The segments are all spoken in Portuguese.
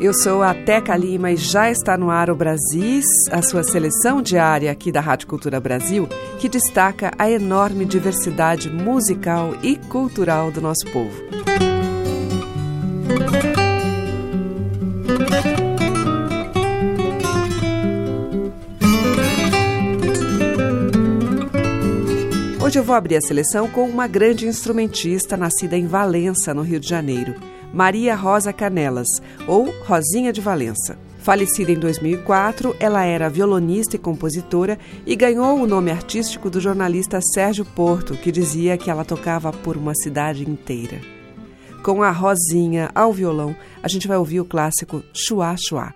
Eu sou a Teca Lima e já está no ar o Brasis, a sua seleção diária aqui da Rádio Cultura Brasil, que destaca a enorme diversidade musical e cultural do nosso povo. Hoje eu vou abrir a seleção com uma grande instrumentista nascida em Valença, no Rio de Janeiro. Maria Rosa Canelas, ou Rosinha de Valença. Falecida em 2004, ela era violonista e compositora e ganhou o nome artístico do jornalista Sérgio Porto, que dizia que ela tocava por uma cidade inteira. Com a Rosinha ao violão, a gente vai ouvir o clássico Chua Chua.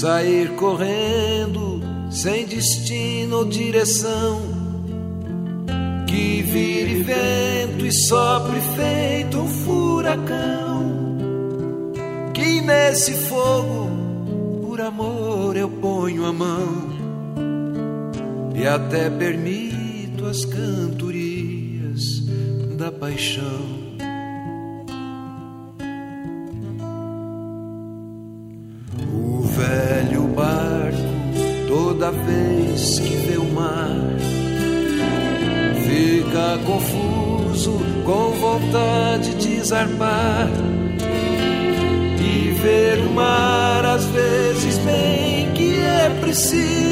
Sair correndo sem destino ou direção, que vire vento e sopre feito um furacão, que nesse fogo por amor eu ponho a mão. E até permito as cantorias da paixão.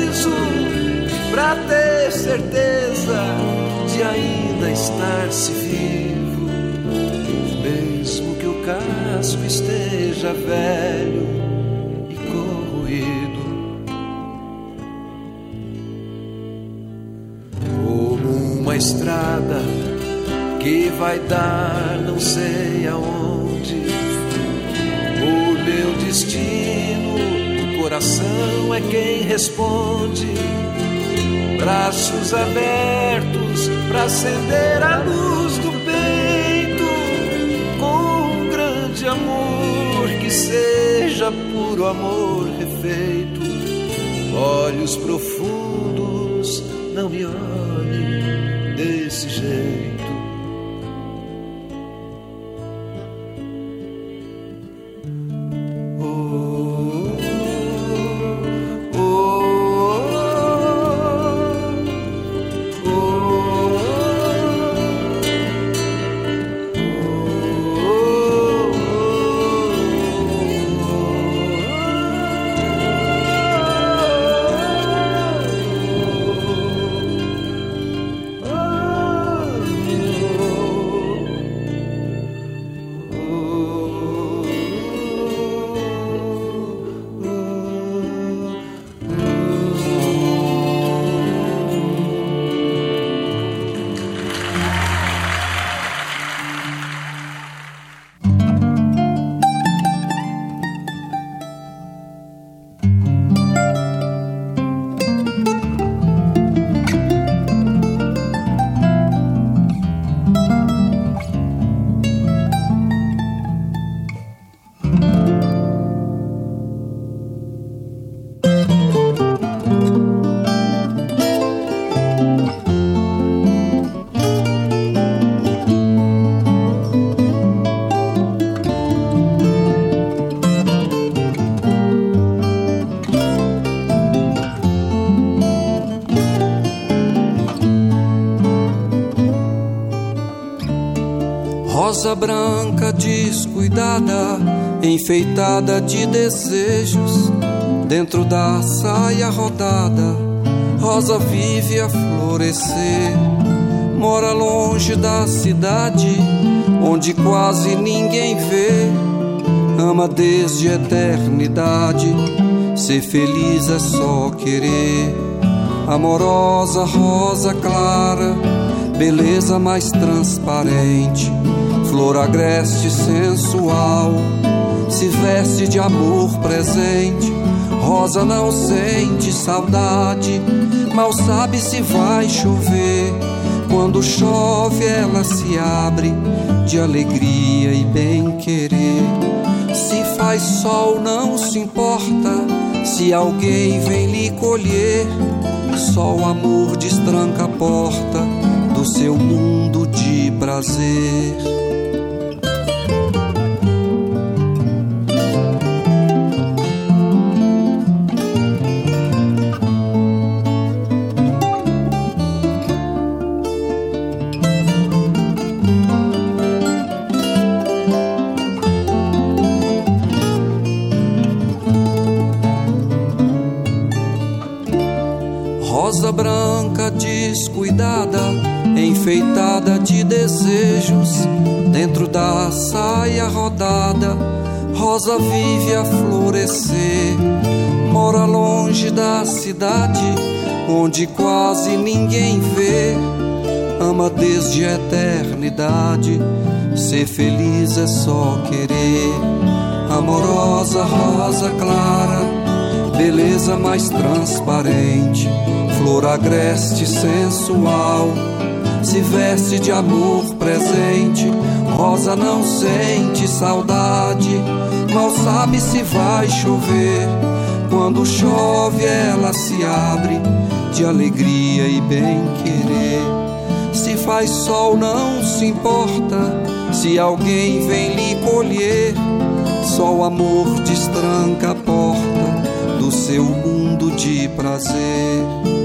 Preciso pra ter certeza de ainda estar se vivo, mesmo que o casco esteja velho estrada que vai dar não sei aonde. O meu destino, coração é quem responde. Braços abertos para acender a luz do peito com um grande amor que seja puro amor refeito. Olhos profundos, não me olhe desse jeito. Rosa branca descuidada, enfeitada de desejos, dentro da saia rodada, rosa vive a florescer. Mora longe da cidade, onde quase ninguém vê. Ama desde a eternidade, ser feliz é só querer. Amorosa rosa clara, beleza mais transparente flor agreste sensual, se veste de amor presente. Rosa não sente saudade, mal sabe se vai chover. Quando chove, ela se abre de alegria e bem-querer. Se faz sol, não se importa se alguém vem lhe colher. Só o amor destranca a porta do seu mundo de prazer. Descuidada, enfeitada de desejos, dentro da saia rodada, rosa vive a florescer. Mora longe da cidade, onde quase ninguém vê. Ama desde a eternidade, ser feliz é só querer. Amorosa rosa clara, beleza mais transparente flor agreste sensual, se veste de amor presente. Rosa não sente saudade, mal sabe se vai chover. Quando chove, ela se abre de alegria e bem-querer. Se faz sol, não se importa se alguém vem lhe colher. Só o amor destranca a porta do seu mundo de prazer.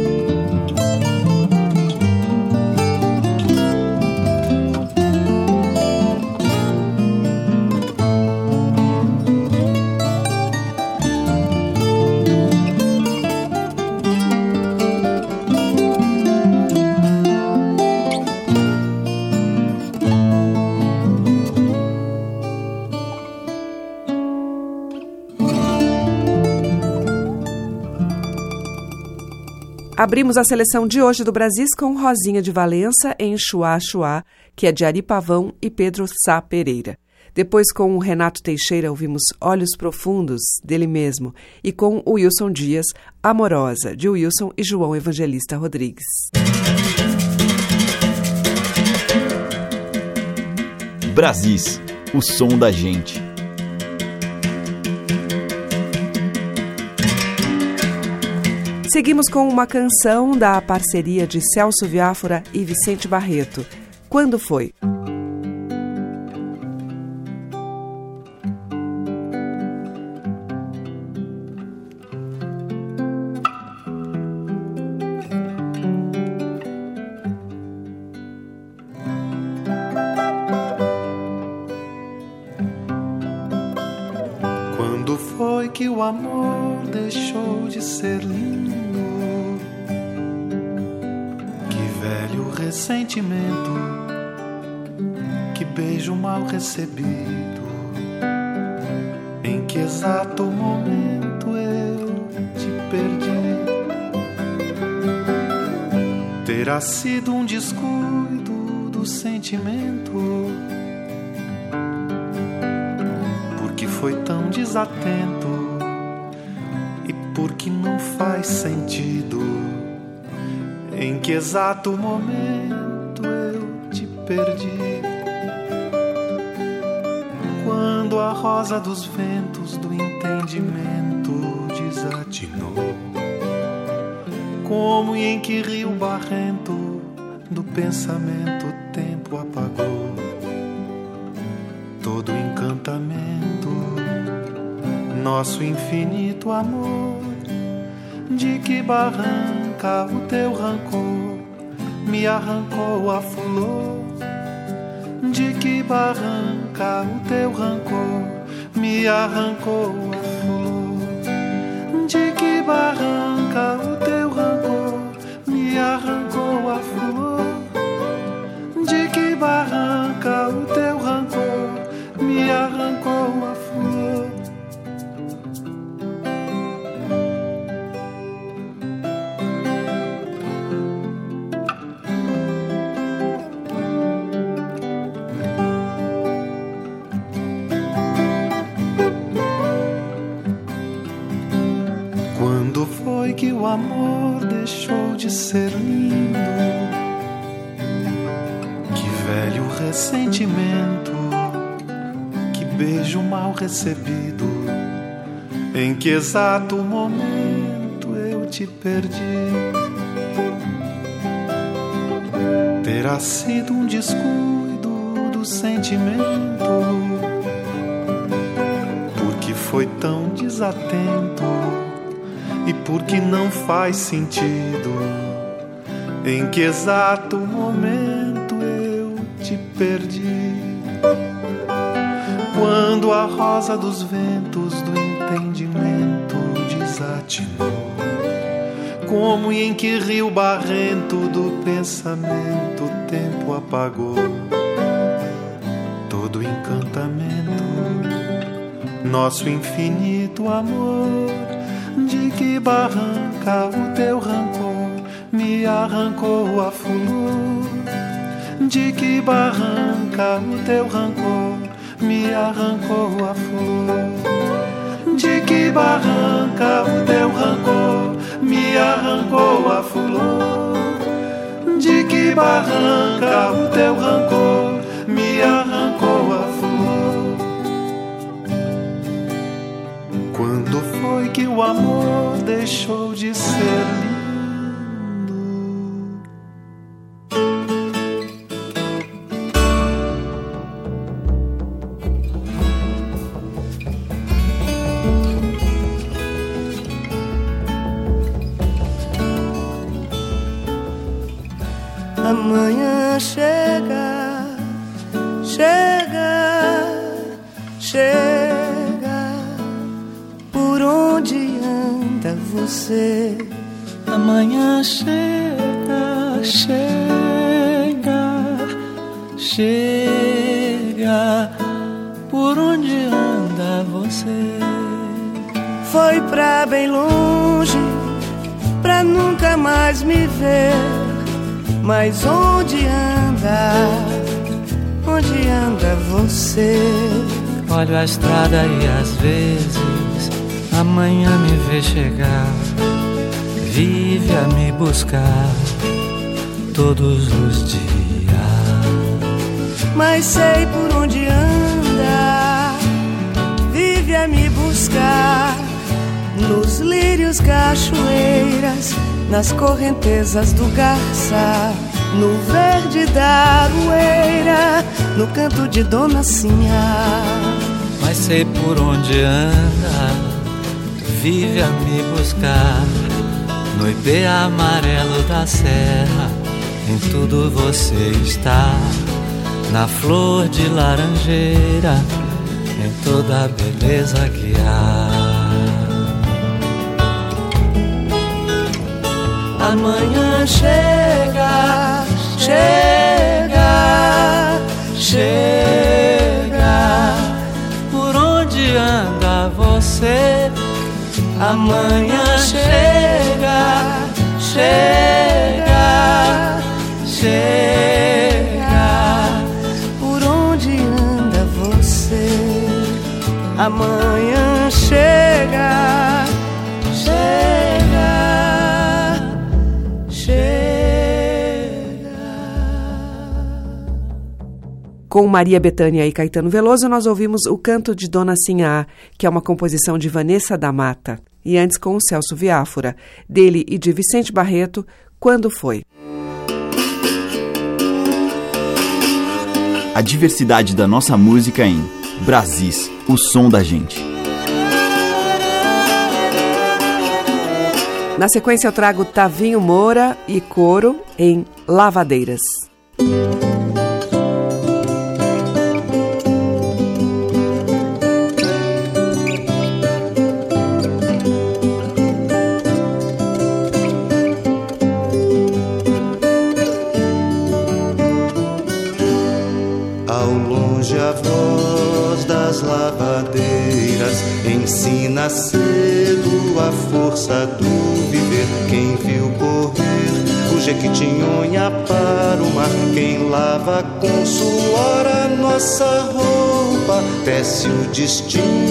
Abrimos a seleção de hoje do Brasis com Rosinha de Valença em Chuá Chuá, que é de Ari Pavão e Pedro Sá Pereira. Depois, com o Renato Teixeira, ouvimos Olhos Profundos, dele mesmo, e com o Wilson Dias, Amorosa, de Wilson e João Evangelista Rodrigues. Brasis, o som da gente. Seguimos com uma canção da parceria de Celso Viáfora e Vicente Barreto. Quando foi? Terá sido um descuido do sentimento, porque foi tão desatento e porque não faz sentido. Em que exato momento eu te perdi? Quando a rosa dos ventos do entendimento desatinou, como e em que rio barrento do pensamento o tempo apagou todo encantamento, nosso infinito amor, de que barranco arrancar o teu rancor, me arrancou a flor. De que barranca o teu rancor, me arrancou a flor. De que barranca amor deixou de ser lindo. Que velho ressentimento, que beijo mal recebido. Em que exato momento eu te perdi? Terá sido um descuido do sentimento, porque foi tão desatento e porque não faz sentido. Em que exato momento eu te perdi? Quando a rosa dos ventos do entendimento desatinou, como e em que rio barrento do pensamento o tempo apagou todo encantamento, nosso infinito amor de que barranca o teu rancor me arrancou a flor? De que barranca o teu rancor me arrancou a flor? De que barranca o teu rancor me arrancou a flor? De que barranca o teu rancor me arrancou Quando foi que o amor deixou de ser você? Amanhã chega, chega, chega. Por onde anda você? Foi pra bem longe, pra nunca mais me ver. Mas onde anda? Onde anda você? Olho a estrada e às vezes amanhã me vê chegar. Vive a me buscar todos os dias. Mas sei por onde anda, vive a me buscar nos lírios cachoeiras, nas correntezas do garça, no verde da aroeira, no canto de Dona Sinha. Mas sei por onde anda, vive a me buscar, no ipê amarelo da serra, em tudo você está, na flor de laranjeira, em toda a beleza que há. Amanhã chega, chega, chega. Por onde anda você? Amanhã chega, chega, chega. Por onde anda você? Amanhã chega, chega, chega. Com Maria Bethânia e Caetano Veloso, nós ouvimos O Canto de Dona Sinhá, que é uma composição de Vanessa da Mata. E antes com o Celso Viáfora, dele e de Vicente Barreto, Quando Foi? A diversidade da nossa música em Brasis, o som da gente. Na sequência, eu trago Tavinho Moura e Coro em Lavadeiras. Lava com suor a nossa roupa, tece o destino,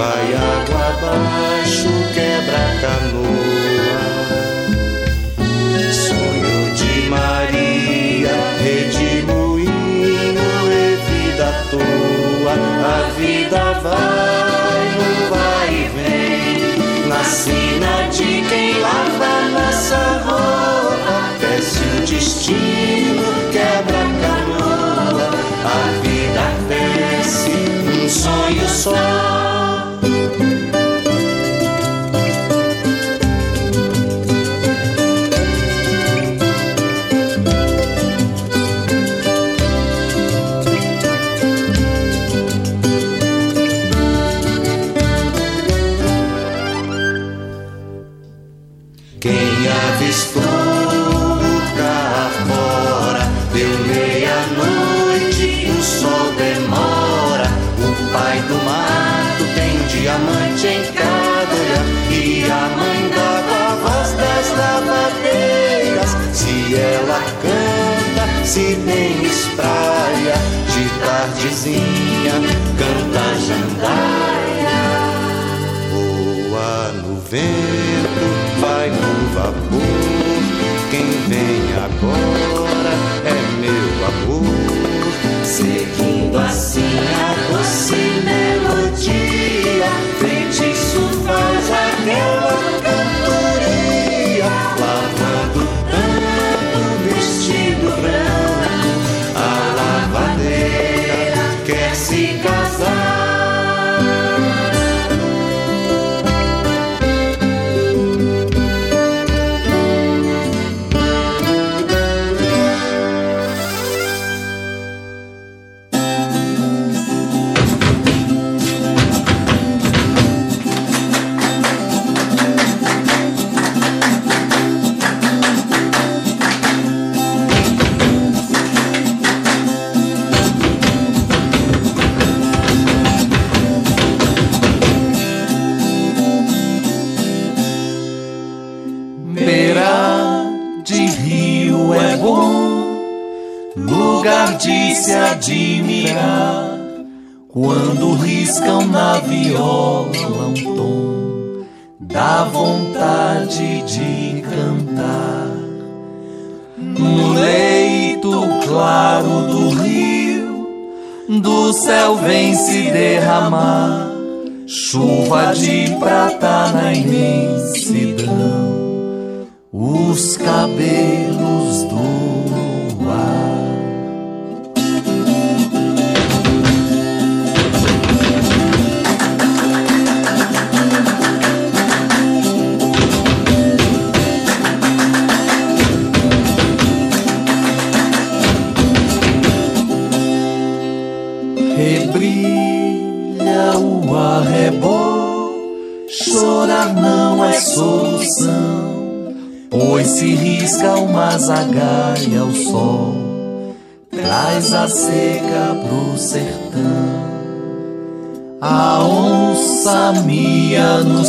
vai água abaixo, quebra a canoa. Sonho de Maria, redemoinho e vida à toa. A vida vai, no vai e vem, na sina de quem lava nossa roupa. Desce o destino, quebra a canoa. A vida desce, um sonho só. Se tem espraia, de tardezinha, canta jandaia. Voa no vento, vai no vapor, quem vem agora é meu amor. Seguindo assim a doce melodia, feitiço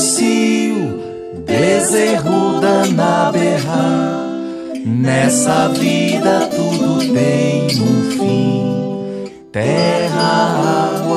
mia no cio, bezerruda na berra. Nessa vida tudo tem um fim: terra, água,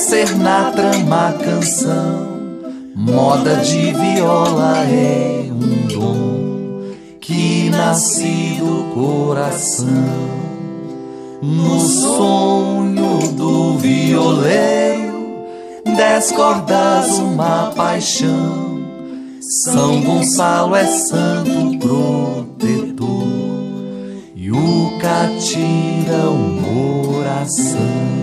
tecer na trama canção. Moda de viola é um dom que nasce do coração. No sonho do violeiro, dez cordas uma paixão. São Gonçalo é santo protetor e o catira um coração.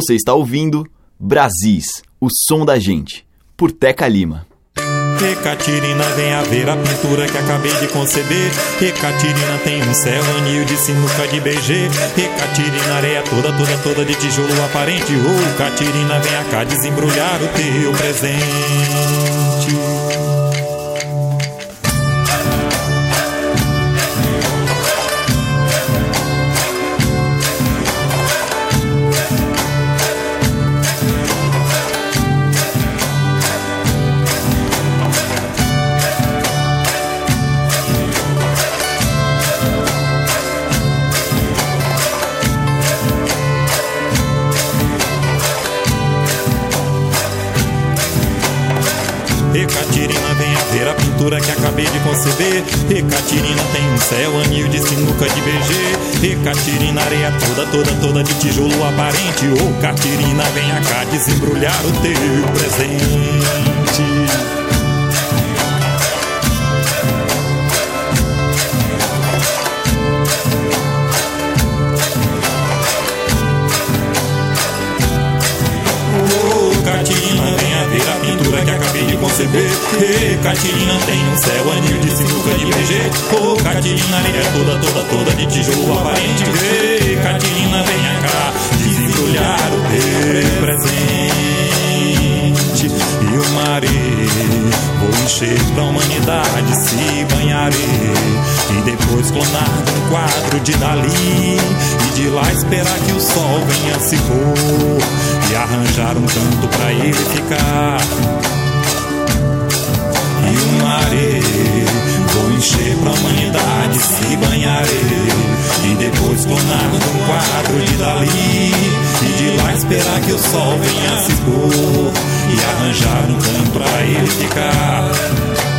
Você está ouvindo Brasis, o som da gente, por Teca Lima. Ecatirina, a ver a pintura que acabei de conceber. Ecatirina tem um céu, anil de sinuca de BG. Ecatirina, areia toda, toda, toda de tijolo aparente. Ô, oh, Catirina, vem cá desembrulhar o teu presente. Acabei de conceber. Catirina tem um céu, anil de sinuca de BG. Catirina, areia toda, toda, toda de tijolo aparente. Ô oh, Catirina, venha cá desembrulhar o teu presente. Conceber. E Catirina tem um céu anil de sinuca de BG. Ô, oh, Catirina, é toda, toda, toda de tijolo aparente. E Catirina, venha cá, desembrulhar o teu presente. E o maré, vou encher pra humanidade, se banharei. E depois clonar um quadro de Dali. E de lá esperar que o sol venha se pôr. E arranjar um canto pra ele ficar Vou encher pra humanidade, se banharei. E depois clonar num quadro de Dali. E de lá esperar que o sol venha se pôr. E arranjar um canto pra ele ficar.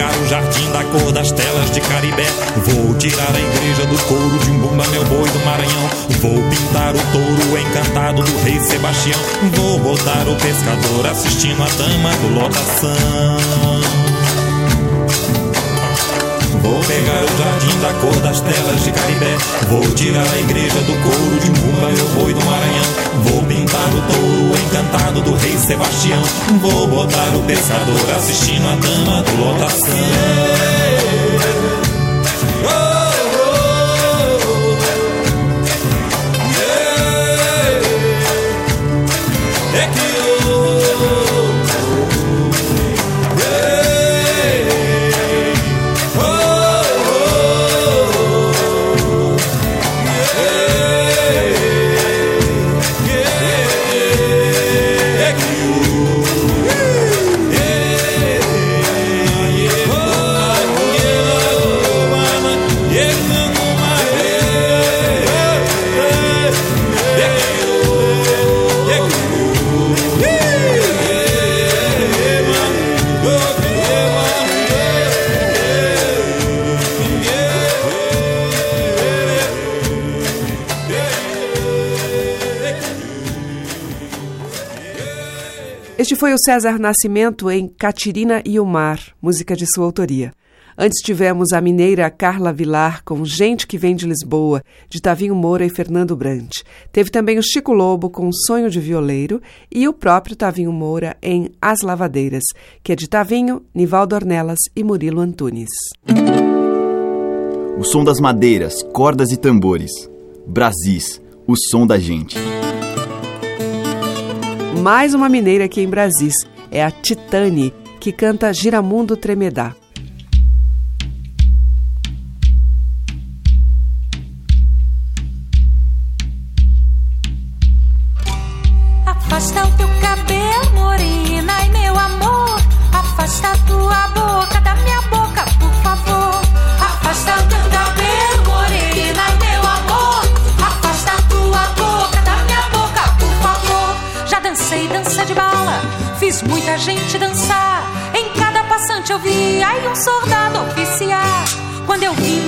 Pegar o jardim da cor das telas de Caribé. Vou tirar a igreja do couro de um bumba, meu boi do Maranhão. Vou pintar o touro encantado do rei Sebastião. Vou botar o pescador assistindo a dama do lotação. Vou pegar o jardim da cor das telas de Caribé. Vou tirar a igreja do couro de Mumba, meu boi do Maranhão. Vou pintar o touro encantado do rei Sebastião. Vou botar o pescador assistindo a dama do lotação. Este foi o César Nascimento em Catirina e o Mar, música de sua autoria. Antes tivemos a mineira Carla Vilar com Gente que Vem de Lisboa, de Tavinho Moura e Fernando Brant. Teve também o Chico Lobo com Sonho de Violeiro e o próprio Tavinho Moura em As Lavadeiras, que é de Tavinho, Nivaldo Ornelas e Murilo Antunes. O som das madeiras, cordas e tambores. Brasis, o som da gente. Mais uma mineira aqui em Brasis é a Titane, que canta Giramundo Tremedá.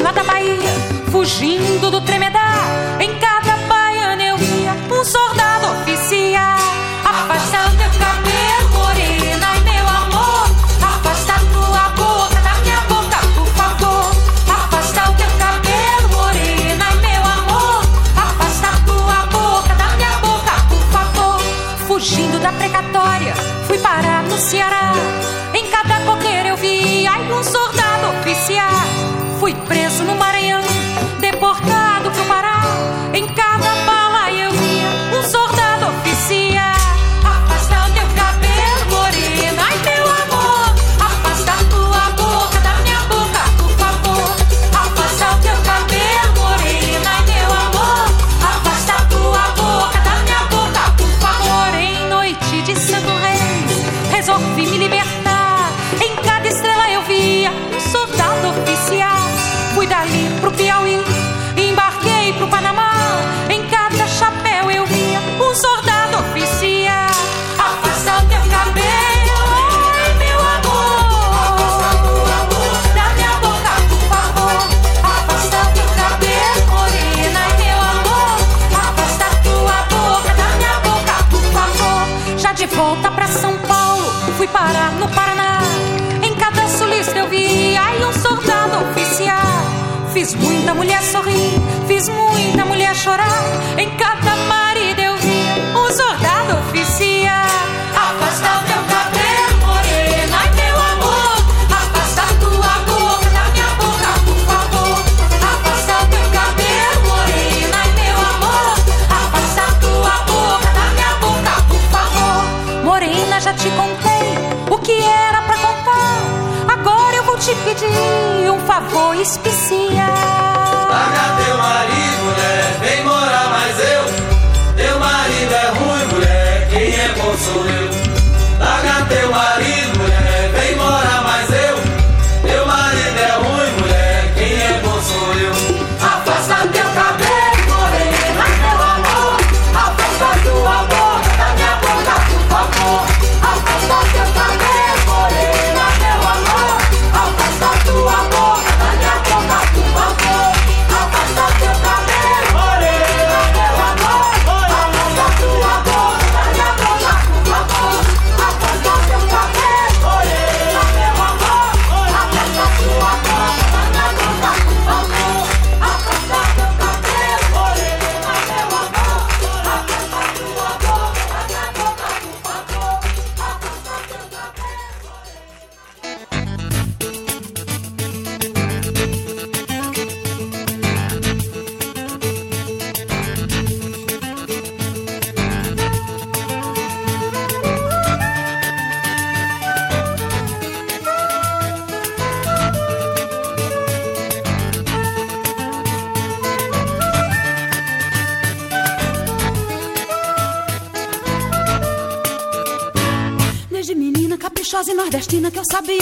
Lá da Bahia, fugindo do tremedar, em cada baiana eu via um soldado oficiar. Afasta o teu cabelo, morena, e meu amor. Afasta tua boca da minha boca, por favor. Afasta o teu cabelo, morena, e meu amor. Afasta tua boca da minha boca, por favor. Fugindo da precatória, fui parar no Ceará. Especial.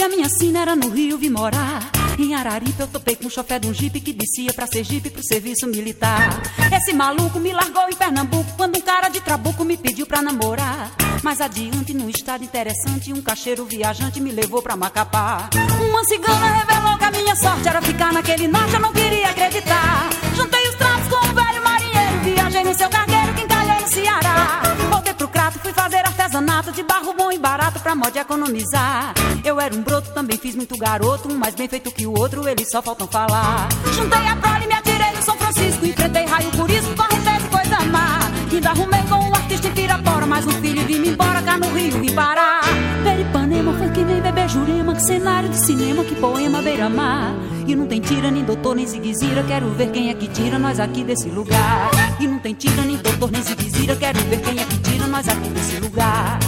Sabia minha sina era no Rio vi morar. Em Araripe eu topei com o chofé de um jipe que descia pra Sergipe pro serviço militar. Esse maluco me largou em Pernambuco quando um cara de trabuco me pediu pra namorar. Mais adiante, num estado interessante, um cacheiro viajante me levou pra Macapá. Uma cigana revelou que a minha sorte era ficar naquele norte, eu não queria acreditar. Juntei os trapos com um velho marinheiro, viajei no seu cargueiro que encalhei no Ceará. Voltei pro crato, fui fazer artesanato de barro bom e barato pra economizar. Eu era um broto, também fiz muito garoto, um mais bem feito que o outro, eles só faltam falar. Juntei a prole, me atirei no São Francisco, enfrentei raio por isso, correnteza e coisa má. Ainda arrumei com um artista em Pirapora, mas um filho vim embora cá no Rio vim parar. Peripanema foi que nem bebê Jurema, que cenário de cinema, que poema beira-mar. E não tem tira, nem doutor, nem ziguezira, quero ver quem é que tira nós aqui desse lugar. E não tem tira, nem doutor, nem ziguezira, quero ver quem é que tira nós aqui desse lugar.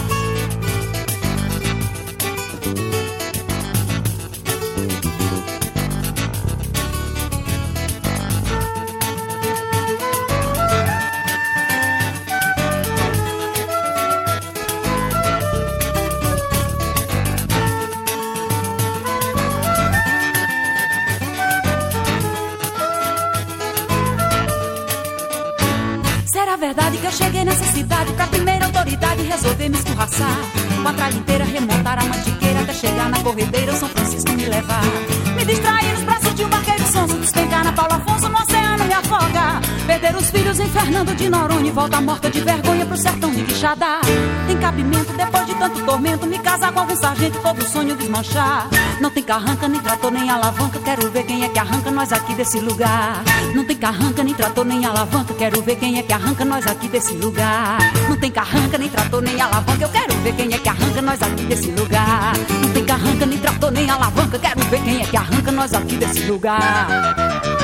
Verdade que eu cheguei nessa cidade pra primeira autoridade resolver me escorraçar? Com a tralha inteira remontar a mantiqueira até chegar na corredeira o São Francisco me levar. Me distrair nos braços de um barqueiro sonso, despencar na Paulo Afonso no oceano me afoga. Perder os filhos em Fernando de Noronha e volta morta de vergonha pro sertão de Quixadá. Tem cabimento depois de tanto tormento me casar com algum sargento todo sonho desmanchar. Não tem carranca, nem trator, nem alavanca, quero ver quem é que arranca nós aqui desse lugar. Não tem carranca, nem trator, nem alavanca, quero ver quem é que arranca nós aqui desse lugar. Não tem carranca, nem trator, nem alavanca, eu quero ver quem é que arranca nós aqui desse lugar. Não tem carranca, nem trator, nem alavanca, quero ver quem é que arranca nós aqui desse lugar.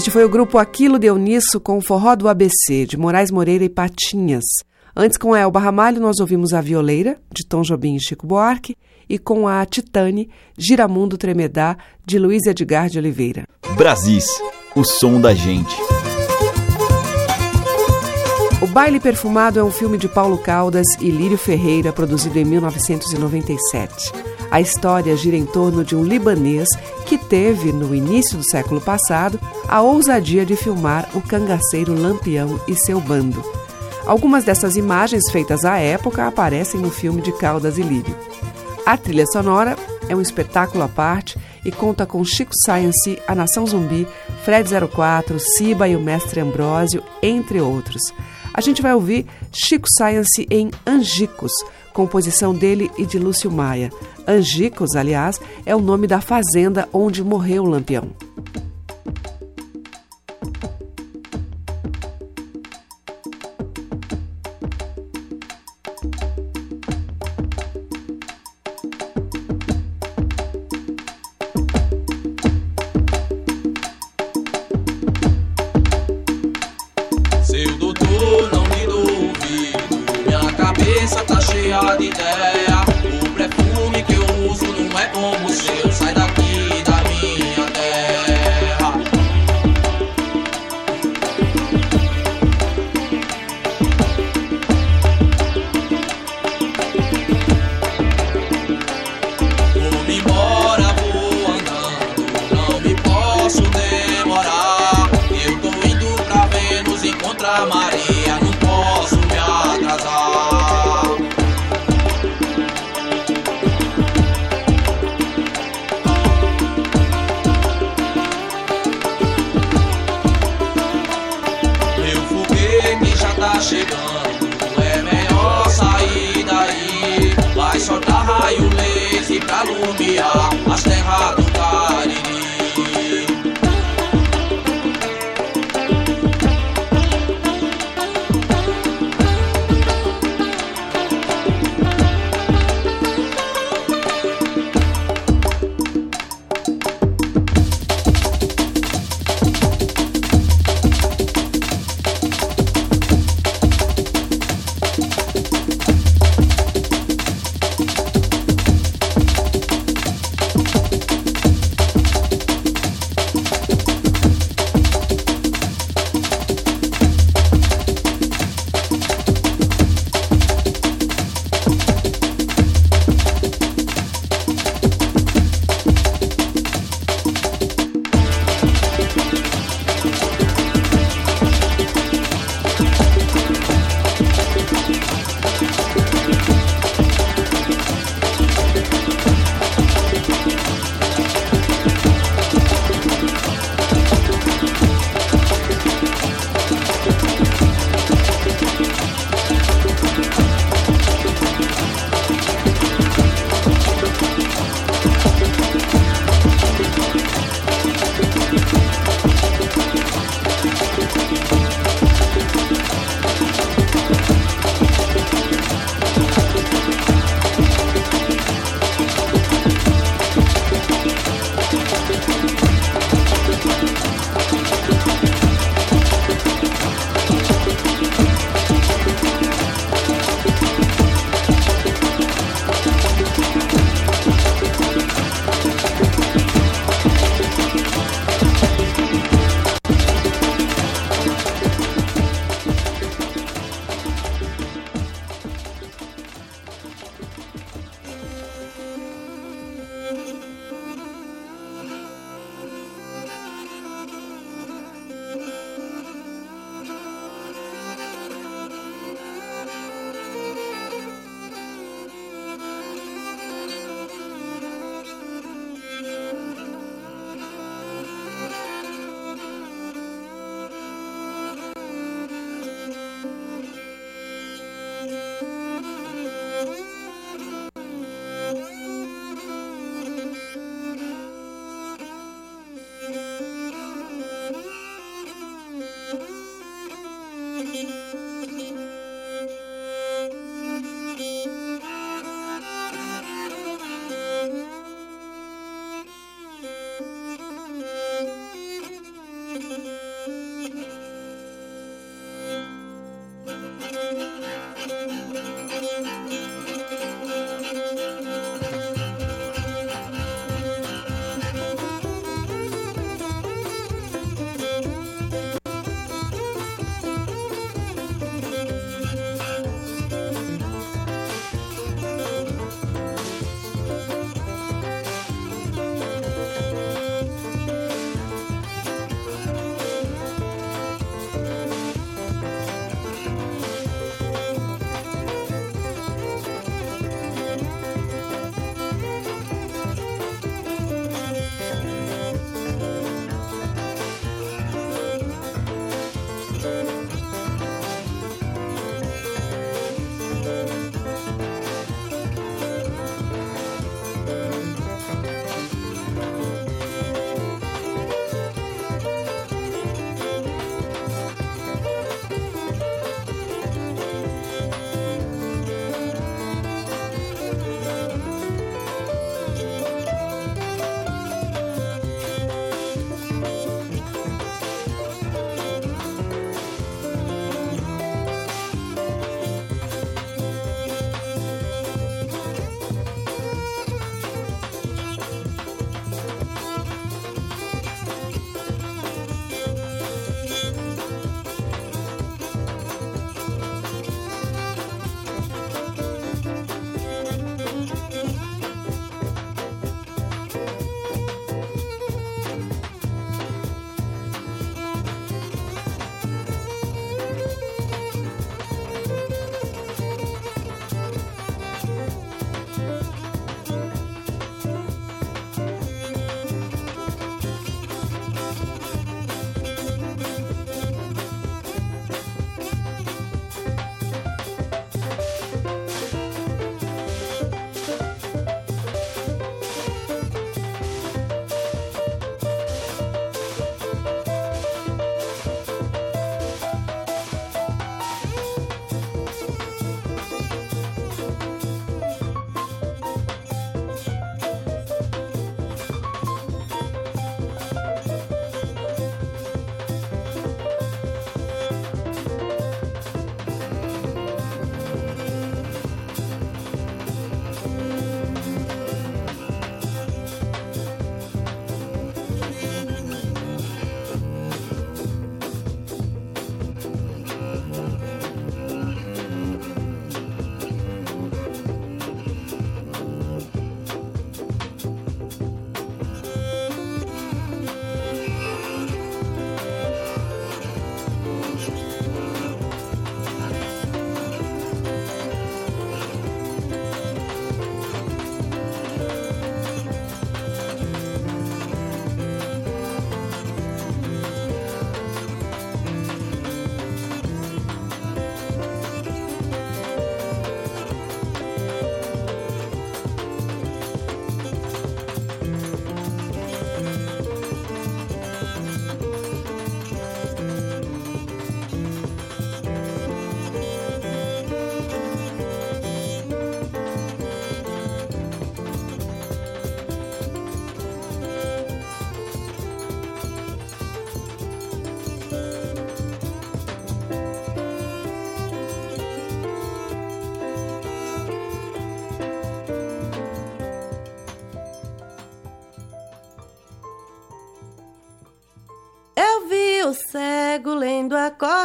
Este foi o grupo Aquilo Deuniço com o Forró do ABC, de Moraes Moreira e Patinhas. Antes, com Elba Ramalho, nós ouvimos A Violeira, de Tom Jobim e Chico Buarque, e com a Titane, Giramundo Tremedá, de Luiz Edgar de Oliveira. Brasis, o som da gente. O Baile Perfumado é um filme de Paulo Caldas e Lírio Ferreira, produzido em 1997. A história gira em torno de um libanês que teve, no início do século passado, a ousadia de filmar o cangaceiro Lampião e seu bando. Algumas dessas imagens feitas à época aparecem no filme de Caldas e Lírio. A trilha sonora é um espetáculo à parte e conta com Chico Science, A Nação Zumbi, Fred 04, Siba e o Mestre Ambrósio, entre outros. A gente vai ouvir Chico Science em Angicos, composição dele e de Lúcio Maia. Angicos, aliás, é o nome da fazenda onde morreu o Lampião.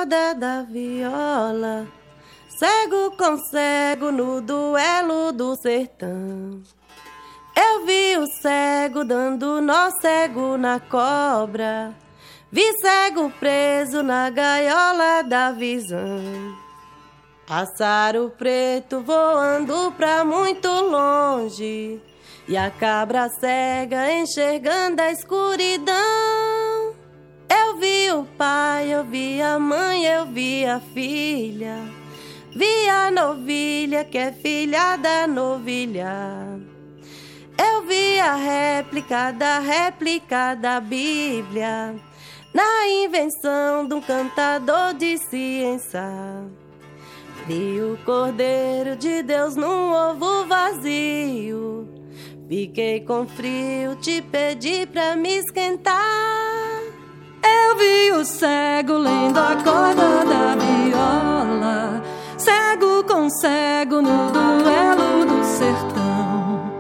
Corda da viola. Cego com cego no duelo do sertão. Eu vi o cego dando nó cego na cobra. Vi cego preso na gaiola da visão. Pássaro preto voando pra muito longe. E a cabra cega enxergando a escuridão. Eu vi o pai, eu vi a mãe, eu vi a filha. Vi a novilha que é filha da novilha. Eu vi a réplica da réplica da Bíblia na invenção de um cantador de ciência. Vi o Cordeiro de Deus num ovo vazio. Fiquei com frio, te pedi pra me esquentar. Eu vi o cego lendo a corda da viola, cego com cego no duelo do sertão.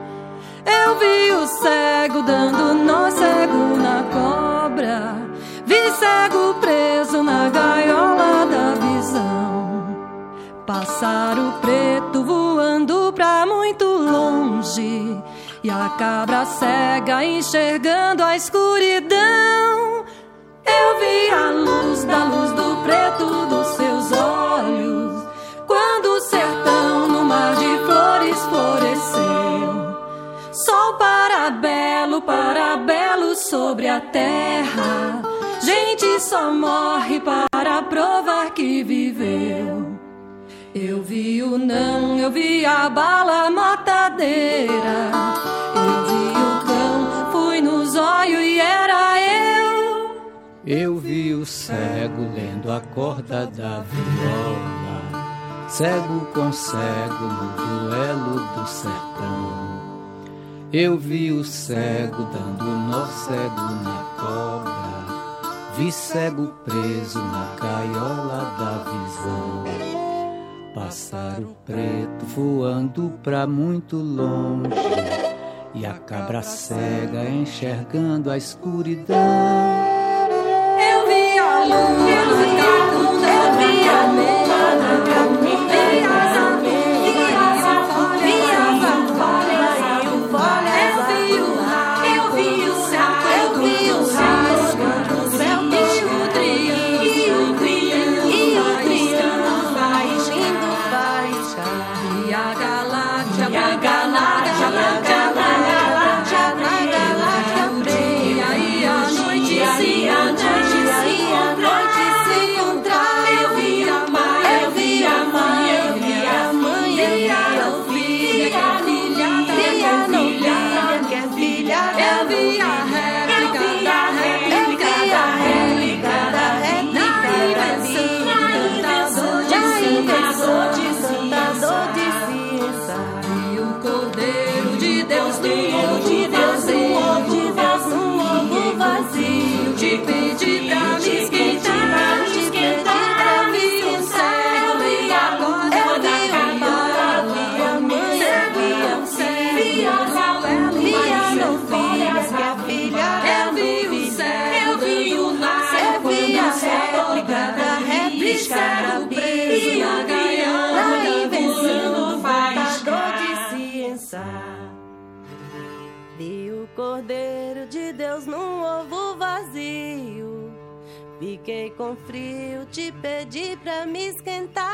Eu vi o cego dando nó cego na cobra, vi cego preso na gaiola da visão. Pássaro preto voando pra muito longe e a cabra cega enxergando a escuridão. Eu vi a luz da luz do preto dos seus olhos. Quando o sertão no mar de flores floresceu. Sol para belo, para belo sobre a terra. Gente só morre para provar que viveu. Eu vi o não, eu vi a bala matadeira. Eu vi o cão, fui no zóio e era eu. Vi o cego lendo a corda da viola, cego com cego no duelo do sertão. Eu vi o cego dando nó cego na cobra, vi cego preso na gaiola da visão. Pássaro preto voando pra muito longe e a cabra cega enxergando a escuridão. Eu vi Fiquei com frio, te pedi pra me esquentar.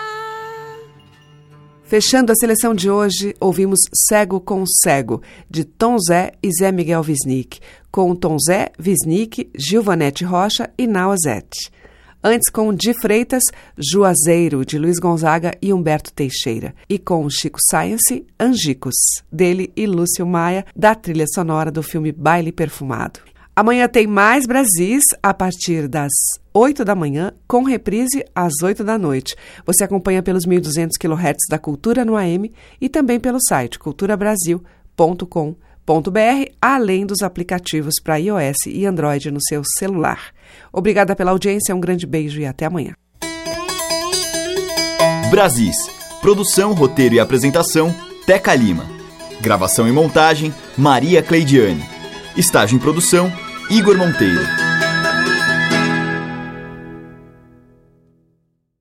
Fechando a seleção de hoje, ouvimos Cego com Cego, de Tom Zé e Zé Miguel Wisnik, com Tom Zé, Wisnik, Gilvanete Rocha e Nauazete. Antes com Di Freitas, Juazeiro, de Luiz Gonzaga e Humberto Teixeira. E com Chico Science, Angicos, dele e Lúcio Maia, da trilha sonora do filme Baile Perfumado. Amanhã tem mais Brasis a partir das 8 da manhã, com reprise às 8 da noite. Você acompanha pelos 1.200 kHz da Cultura no AM e também pelo site culturabrasil.com.br, além dos aplicativos para iOS e Android no seu celular. Obrigada pela audiência, um grande beijo e até amanhã. Brasis. Produção, roteiro e apresentação, Teca Lima. Gravação e montagem, Maria Cleidiane. Estágio em produção, Igor Monteiro.